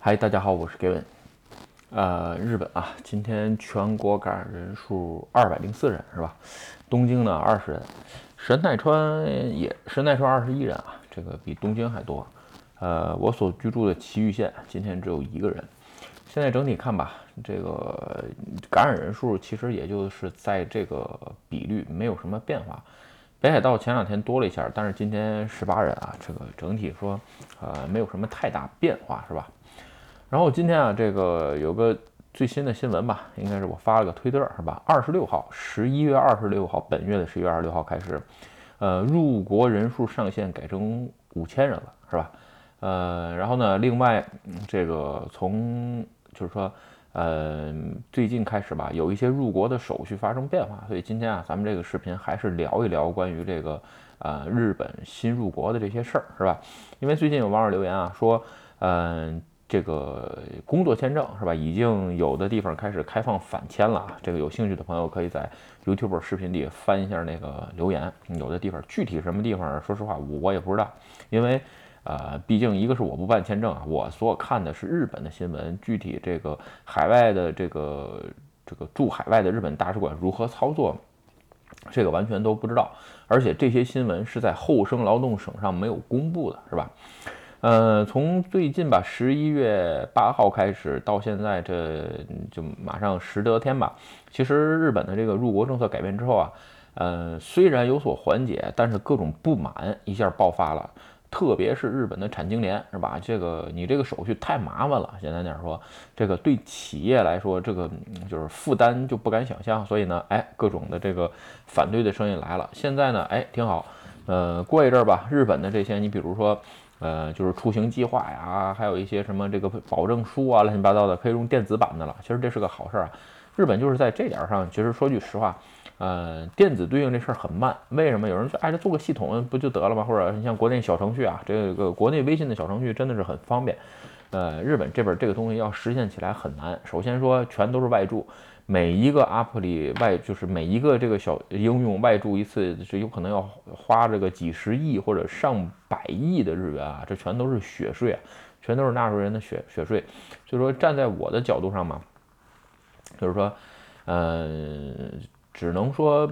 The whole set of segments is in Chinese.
嗨，大家好，我是 Gavin。呃，日本啊，今天全国感染人数二百零四人，是吧？东京呢二十人，神奈川也神奈川二十一人啊，这个比东京还多。呃，我所居住的埼玉县今天只有一个人。现在整体看吧，这个感染人数其实也就是在这个比率，没有什么变化。北海道前两天多了一下，但是今天十八人啊，这个整体说，呃，没有什么太大变化，是吧？然后今天啊，这个有个最新的新闻吧，应该是我发了个推特，是吧？二十六号，十一月二十六号，本月的十一月二十六号开始，呃，入国人数上限改成五千人了，是吧？呃，然后呢，另外这个从就是说，呃，最近开始吧，有一些入国的手续发生变化，所以今天啊，咱们这个视频还是聊一聊关于这个呃日本新入国的这些事儿，是吧？因为最近有网友留言啊，说，嗯。这个工作签证是吧？已经有的地方开始开放返签了啊！这个有兴趣的朋友可以在 YouTube 视频里翻一下那个留言。有的地方具体什么地方，说实话我我也不知道，因为呃，毕竟一个是我不办签证啊，我所看的是日本的新闻，具体这个海外的这个这个驻海外的日本大使馆如何操作，这个完全都不知道。而且这些新闻是在厚生劳动省上没有公布的，是吧？呃，从最近吧，十一月八号开始到现在，这就马上十多天吧。其实日本的这个入国政策改变之后啊，呃，虽然有所缓解，但是各种不满一下爆发了。特别是日本的产经联，是吧？这个你这个手续太麻烦了，简单点说，这个对企业来说，这个就是负担就不敢想象。所以呢，哎，各种的这个反对的声音来了。现在呢，哎，挺好。呃，过一阵儿吧，日本的这些，你比如说。呃，就是出行计划呀，还有一些什么这个保证书啊，乱七八糟的，可以用电子版的了。其实这是个好事儿啊。日本就是在这点儿上，其实说句实话，呃，电子对应这事儿很慢。为什么？有人说，哎，这做个系统不就得了吗？或者你像国内小程序啊，这个国内微信的小程序真的是很方便。呃，日本这边这个东西要实现起来很难。首先说，全都是外注。每一个 app 里外就是每一个这个小应用外注一次是有可能要花这个几十亿或者上百亿的日元啊，这全都是血税啊，全都是纳税人的血血税。所以说站在我的角度上嘛，就是说，嗯，只能说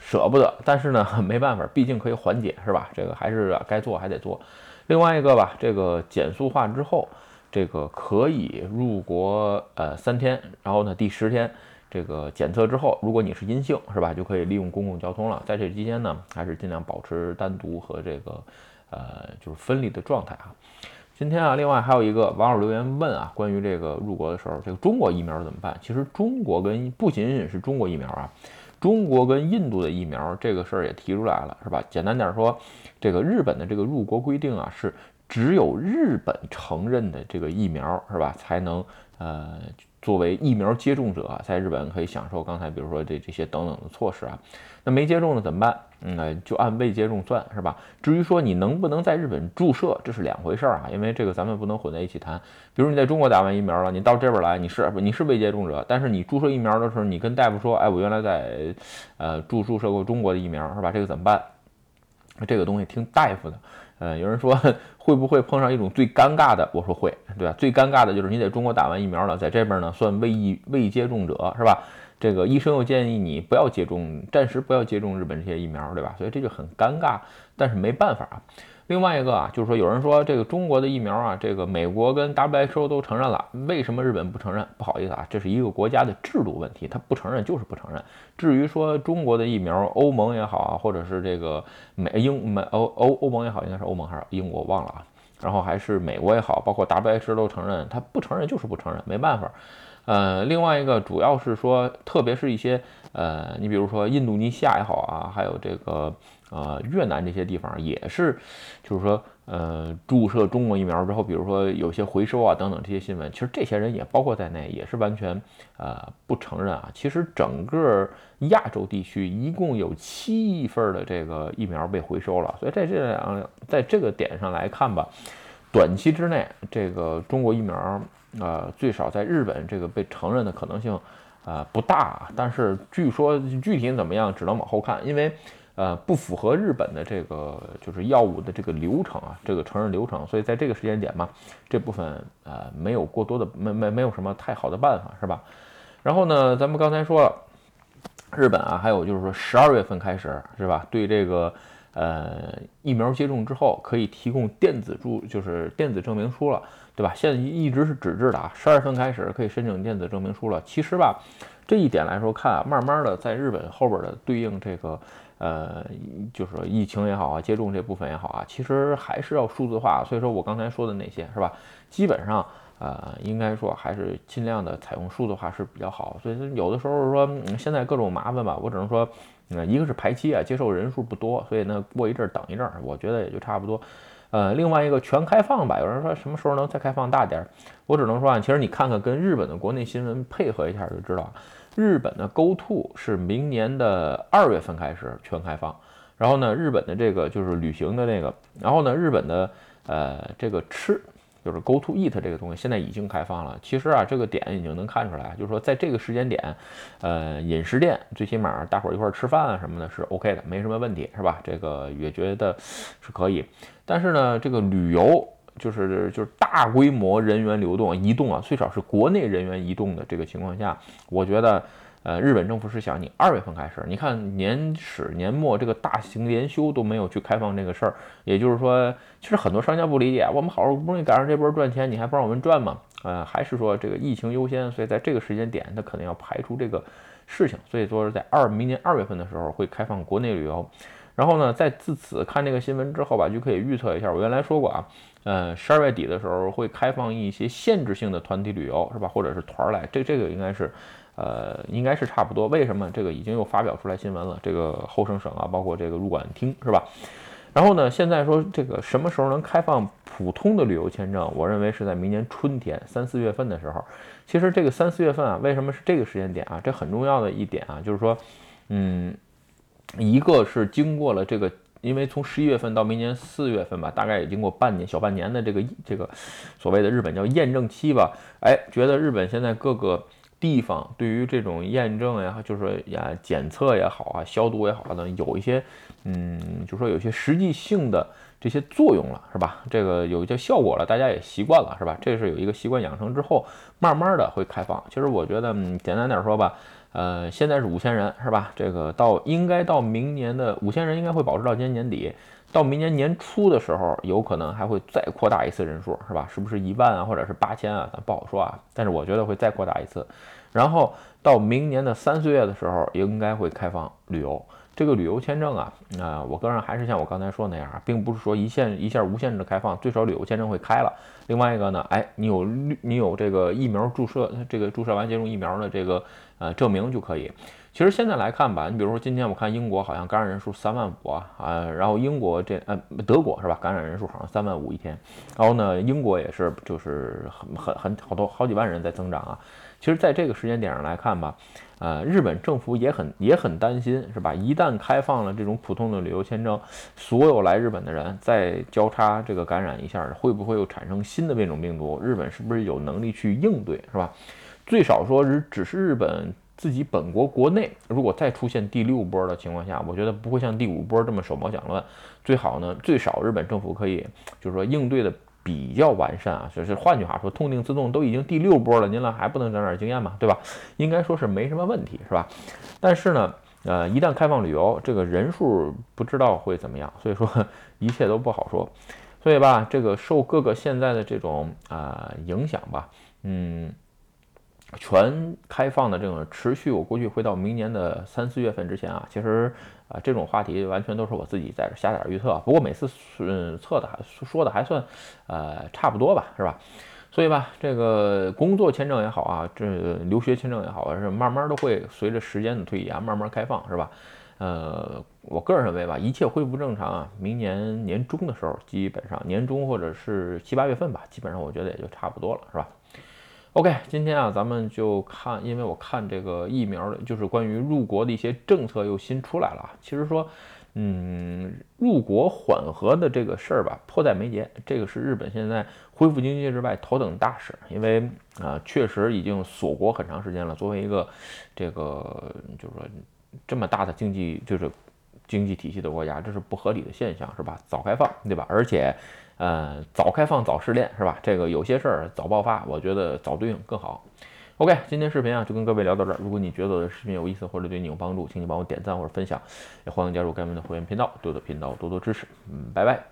舍不得，但是呢 没办法，毕竟可以缓解是吧？这个还是该做还得做。另外一个吧，这个减速化之后。这个可以入国呃三天，然后呢第十天这个检测之后，如果你是阴性是吧，就可以利用公共交通了。在这期间呢，还是尽量保持单独和这个呃就是分离的状态啊。今天啊，另外还有一个网友留言问啊，关于这个入国的时候，这个中国疫苗怎么办？其实中国跟不仅仅是中国疫苗啊，中国跟印度的疫苗这个事儿也提出来了是吧？简单点说，这个日本的这个入国规定啊是。只有日本承认的这个疫苗是吧，才能呃作为疫苗接种者在日本可以享受刚才比如说这这些等等的措施啊。那没接种的怎么办？嗯，就按未接种算是吧。至于说你能不能在日本注射，这是两回事儿啊，因为这个咱们不能混在一起谈。比如你在中国打完疫苗了，你到这边来，你是你是未接种者，但是你注射疫苗的时候，你跟大夫说，哎，我原来在呃注注射过中国的疫苗是吧？这个怎么办？这个东西听大夫的。呃，有人说 会不会碰上一种最尴尬的？我说会，对吧？最尴尬的就是你在中国打完疫苗了，在这边呢算未疫未接种者，是吧？这个医生又建议你不要接种，暂时不要接种日本这些疫苗，对吧？所以这就很尴尬，但是没办法啊。另外一个啊，就是说有人说这个中国的疫苗啊，这个美国跟 WHO 都承认了，为什么日本不承认？不好意思啊，这是一个国家的制度问题，他不承认就是不承认。至于说中国的疫苗，欧盟也好啊，或者是这个美英美欧欧欧盟也好，应该是欧盟还是英国我忘了啊，然后还是美国也好，包括 WHO 都承认，他不承认就是不承认，没办法。呃，另外一个主要是说，特别是一些呃，你比如说印度尼西亚也好啊，还有这个呃越南这些地方也是，就是说呃注射中国疫苗之后，比如说有些回收啊等等这些新闻，其实这些人也包括在内，也是完全呃不承认啊。其实整个亚洲地区一共有七亿份的这个疫苗被回收了，所以在这两在这个点上来看吧，短期之内这个中国疫苗。呃，最少在日本这个被承认的可能性，呃不大。但是据说具体怎么样，只能往后看。因为，呃，不符合日本的这个就是药物的这个流程啊，这个承认流程，所以在这个时间点嘛，这部分呃没有过多的没没没有什么太好的办法，是吧？然后呢，咱们刚才说了，日本啊，还有就是说十二月份开始是吧？对这个呃疫苗接种之后可以提供电子注，就是电子证明书了，对吧？现在一直是纸质的啊，十二月份开始可以申请电子证明书了。其实吧，这一点来说看啊，慢慢的在日本后边的对应这个。呃，就是疫情也好啊，接种这部分也好啊，其实还是要数字化。所以说我刚才说的那些是吧？基本上呃，应该说还是尽量的采用数字化是比较好。所以有的时候说现在各种麻烦吧，我只能说，呃，一个是排期啊，接受人数不多，所以呢过一阵等一阵，我觉得也就差不多。呃，另外一个全开放吧，有人说什么时候能再开放大点儿？我只能说啊，其实你看看跟日本的国内新闻配合一下就知道。日本的 Go To 是明年的二月份开始全开放，然后呢，日本的这个就是旅行的那个，然后呢，日本的呃这个吃就是 Go To Eat 这个东西现在已经开放了。其实啊，这个点已经能看出来，就是说在这个时间点，呃，饮食店最起码大伙儿一块儿吃饭啊什么的是 OK 的，没什么问题，是吧？这个也觉得是可以。但是呢，这个旅游。就是就是大规模人员流动移动啊，最少是国内人员移动的这个情况下，我觉得，呃，日本政府是想你二月份开始，你看年始年末这个大型连休都没有去开放这个事儿，也就是说，其实很多商家不理解，我们好不容易赶上这波赚钱，你还不让我们赚吗？呃，还是说这个疫情优先，所以在这个时间点，他可能要排除这个事情，所以说在二明年二月份的时候会开放国内旅游。然后呢，在自此看这个新闻之后吧，就可以预测一下。我原来说过啊，呃，十二月底的时候会开放一些限制性的团体旅游，是吧？或者是团儿来，这这个应该是，呃，应该是差不多。为什么？这个已经又发表出来新闻了。这个后生省啊，包括这个入馆厅，是吧？然后呢，现在说这个什么时候能开放普通的旅游签证？我认为是在明年春天三四月份的时候。其实这个三四月份啊，为什么是这个时间点啊？这很重要的一点啊，就是说，嗯。一个是经过了这个，因为从十一月份到明年四月份吧，大概也经过半年小半年的这个这个所谓的日本叫验证期吧。哎，觉得日本现在各个地方对于这种验证呀，就是说呀检测也好啊，消毒也好等，有一些嗯，就说有些实际性的这些作用了，是吧？这个有一些效果了，大家也习惯了，是吧？这是有一个习惯养成之后，慢慢的会开放。其实我觉得，嗯，简单点说吧。呃，现在是五千人是吧？这个到应该到明年的五千人应该会保持到今年年底，到明年年初的时候，有可能还会再扩大一次人数是吧？是不是一万啊，或者是八千啊？咱不好说啊。但是我觉得会再扩大一次，然后到明年的三四月的时候，应该会开放旅游。这个旅游签证啊，啊，我个人还是像我刚才说那样，并不是说一限一下无限制的开放，最少旅游签证会开了。另外一个呢，哎，你有你有这个疫苗注射，这个注射完接种疫苗的这个呃证明就可以。其实现在来看吧，你比如说今天我看英国好像感染人数三万五啊，啊，然后英国这呃德国是吧，感染人数好像三万五一天，然后呢英国也是就是很很很好多好几万人在增长啊。其实在这个时间点上来看吧。呃，日本政府也很也很担心，是吧？一旦开放了这种普通的旅游签证，所有来日本的人再交叉这个感染一下，会不会又产生新的变种病毒？日本是不是有能力去应对，是吧？最少说是只是日本自己本国国内，如果再出现第六波的情况下，我觉得不会像第五波这么手忙脚乱。最好呢，最少日本政府可以就是说应对的。比较完善啊，就是换句话说，痛定思痛，都已经第六波了，您了还不能长点经验吗？对吧？应该说是没什么问题，是吧？但是呢，呃，一旦开放旅游，这个人数不知道会怎么样，所以说一切都不好说。所以吧，这个受各个现在的这种啊影响吧，嗯。全开放的这种持续，我估计会到明年的三四月份之前啊。其实啊，这种话题完全都是我自己在这瞎点预测。不过每次嗯测的还说的还算呃差不多吧，是吧？所以吧，这个工作签证也好啊，这留学签证也好，是慢慢都会随着时间的推移啊，慢慢开放，是吧？呃，我个人认为吧，一切恢复正常啊，明年年中的时候，基本上年中或者是七八月份吧，基本上我觉得也就差不多了，是吧？OK，今天啊，咱们就看，因为我看这个疫苗的，就是关于入国的一些政策又新出来了。其实说，嗯，入国缓和的这个事儿吧，迫在眉睫。这个是日本现在恢复经济之外头等大事，因为啊，确实已经锁国很长时间了。作为一个这个，就是说这么大的经济，就是经济体系的国家，这是不合理的现象，是吧？早开放，对吧？而且，呃，早开放早试炼，是吧？这个有些事儿早爆发，我觉得早对应更好。OK，今天视频啊就跟各位聊到这儿。如果你觉得我的视频有意思或者对你有帮助，请你帮我点赞或者分享，也欢迎加入该们的会员频道，多多频道多多支持。嗯，拜拜。